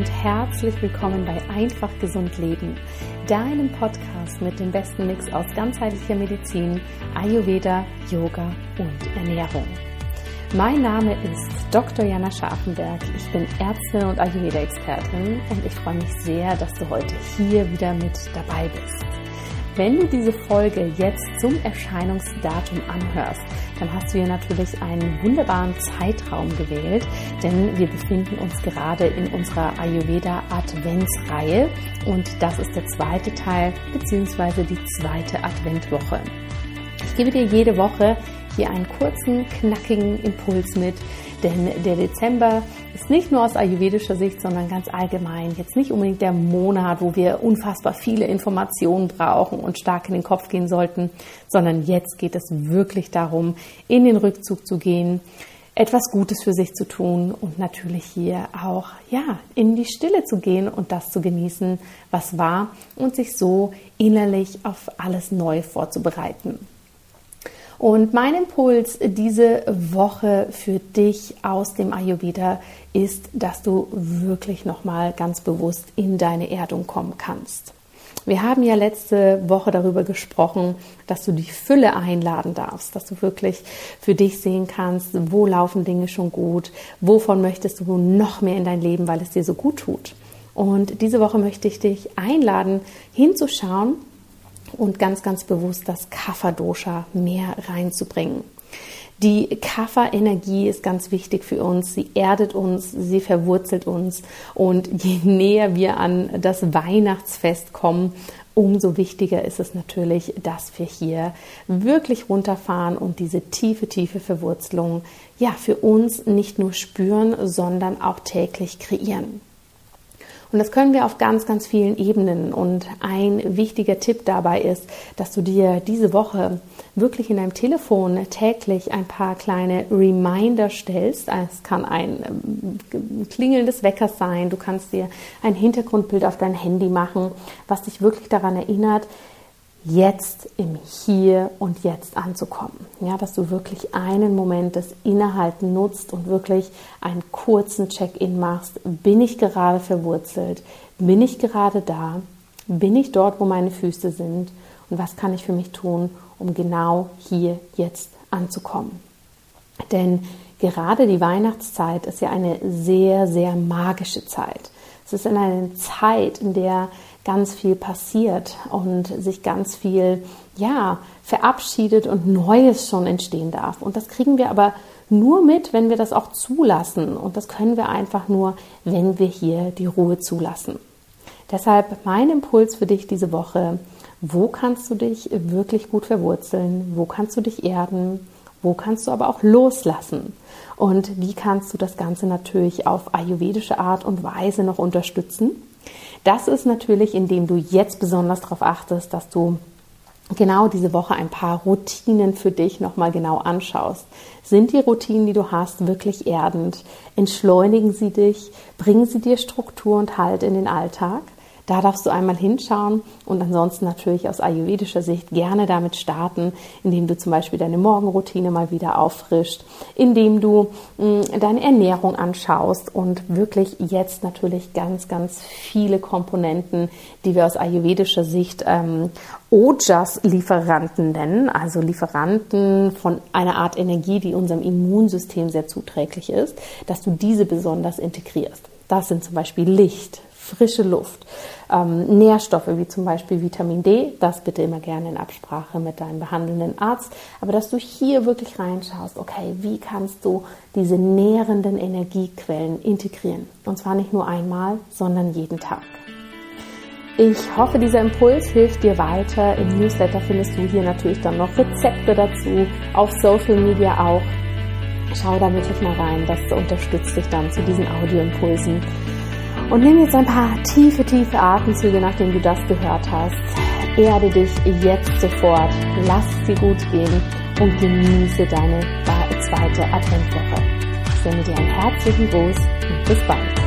und herzlich willkommen bei Einfach Gesund Leben, deinem Podcast mit dem besten Mix aus ganzheitlicher Medizin, Ayurveda, Yoga und Ernährung. Mein Name ist Dr. Jana Scharfenberg. Ich bin Ärztin und Ayurveda-Expertin und ich freue mich sehr, dass du heute hier wieder mit dabei bist. Wenn du diese Folge jetzt zum Erscheinungsdatum anhörst, dann hast du hier natürlich einen wunderbaren Zeitraum gewählt, denn wir befinden uns gerade in unserer Ayurveda Adventsreihe und das ist der zweite Teil bzw. die zweite Adventwoche. Ich gebe dir jede Woche hier einen kurzen, knackigen Impuls mit, denn der Dezember ist nicht nur aus ayurvedischer Sicht, sondern ganz allgemein jetzt nicht unbedingt der Monat, wo wir unfassbar viele Informationen brauchen und stark in den Kopf gehen sollten, sondern jetzt geht es wirklich darum, in den Rückzug zu gehen, etwas Gutes für sich zu tun und natürlich hier auch ja in die Stille zu gehen und das zu genießen, was war und sich so innerlich auf alles Neue vorzubereiten. Und mein Impuls diese Woche für dich aus dem Ayurveda ist, dass du wirklich nochmal ganz bewusst in deine Erdung kommen kannst. Wir haben ja letzte Woche darüber gesprochen, dass du die Fülle einladen darfst, dass du wirklich für dich sehen kannst, wo laufen Dinge schon gut, wovon möchtest du noch mehr in dein Leben, weil es dir so gut tut. Und diese Woche möchte ich dich einladen, hinzuschauen, und ganz, ganz bewusst das Kapha-Dosha mehr reinzubringen. Die Kapha-Energie ist ganz wichtig für uns. Sie erdet uns, sie verwurzelt uns. Und je näher wir an das Weihnachtsfest kommen, umso wichtiger ist es natürlich, dass wir hier wirklich runterfahren und diese tiefe, tiefe Verwurzelung ja für uns nicht nur spüren, sondern auch täglich kreieren. Und das können wir auf ganz, ganz vielen Ebenen. Und ein wichtiger Tipp dabei ist, dass du dir diese Woche wirklich in deinem Telefon täglich ein paar kleine Reminder stellst. Es kann ein ähm, Klingeln des Weckers sein. Du kannst dir ein Hintergrundbild auf dein Handy machen, was dich wirklich daran erinnert, jetzt im Hier und Jetzt anzukommen. Ja, dass du wirklich einen Moment des Innehalten nutzt und wirklich einen kurzen Check-in machst. Bin ich gerade verwurzelt? Bin ich gerade da? Bin ich dort, wo meine Füße sind? Und was kann ich für mich tun, um genau hier jetzt anzukommen? Denn gerade die Weihnachtszeit ist ja eine sehr, sehr magische Zeit. Es ist in einer Zeit, in der ganz viel passiert und sich ganz viel, ja, verabschiedet und Neues schon entstehen darf. Und das kriegen wir aber nur mit, wenn wir das auch zulassen. Und das können wir einfach nur, wenn wir hier die Ruhe zulassen. Deshalb mein Impuls für dich diese Woche. Wo kannst du dich wirklich gut verwurzeln? Wo kannst du dich erden? Wo kannst du aber auch loslassen? Und wie kannst du das Ganze natürlich auf ayurvedische Art und Weise noch unterstützen? Das ist natürlich, indem du jetzt besonders darauf achtest, dass du genau diese Woche ein paar Routinen für dich nochmal genau anschaust. Sind die Routinen, die du hast, wirklich erdend? Entschleunigen sie dich? Bringen sie dir Struktur und Halt in den Alltag? Da darfst du einmal hinschauen und ansonsten natürlich aus ayurvedischer Sicht gerne damit starten, indem du zum Beispiel deine Morgenroutine mal wieder auffrischt, indem du mm, deine Ernährung anschaust und wirklich jetzt natürlich ganz, ganz viele Komponenten, die wir aus ayurvedischer Sicht ähm, Ojas-Lieferanten nennen, also Lieferanten von einer Art Energie, die unserem Immunsystem sehr zuträglich ist, dass du diese besonders integrierst. Das sind zum Beispiel Licht, frische Luft, ähm, Nährstoffe wie zum Beispiel Vitamin D, das bitte immer gerne in Absprache mit deinem behandelnden Arzt, aber dass du hier wirklich reinschaust, okay, wie kannst du diese nährenden Energiequellen integrieren? Und zwar nicht nur einmal, sondern jeden Tag. Ich hoffe, dieser Impuls hilft dir weiter. Im Newsletter findest du hier natürlich dann noch Rezepte dazu, auf Social Media auch. Schau da wirklich mal rein, das unterstützt dich dann zu diesen Audioimpulsen. Und nimm jetzt ein paar tiefe, tiefe Atemzüge, nachdem du das gehört hast. Erde dich jetzt sofort, lass dir gut gehen und genieße deine zweite Adventwoche. Ich sende dir einen herzlichen Gruß und bis bald.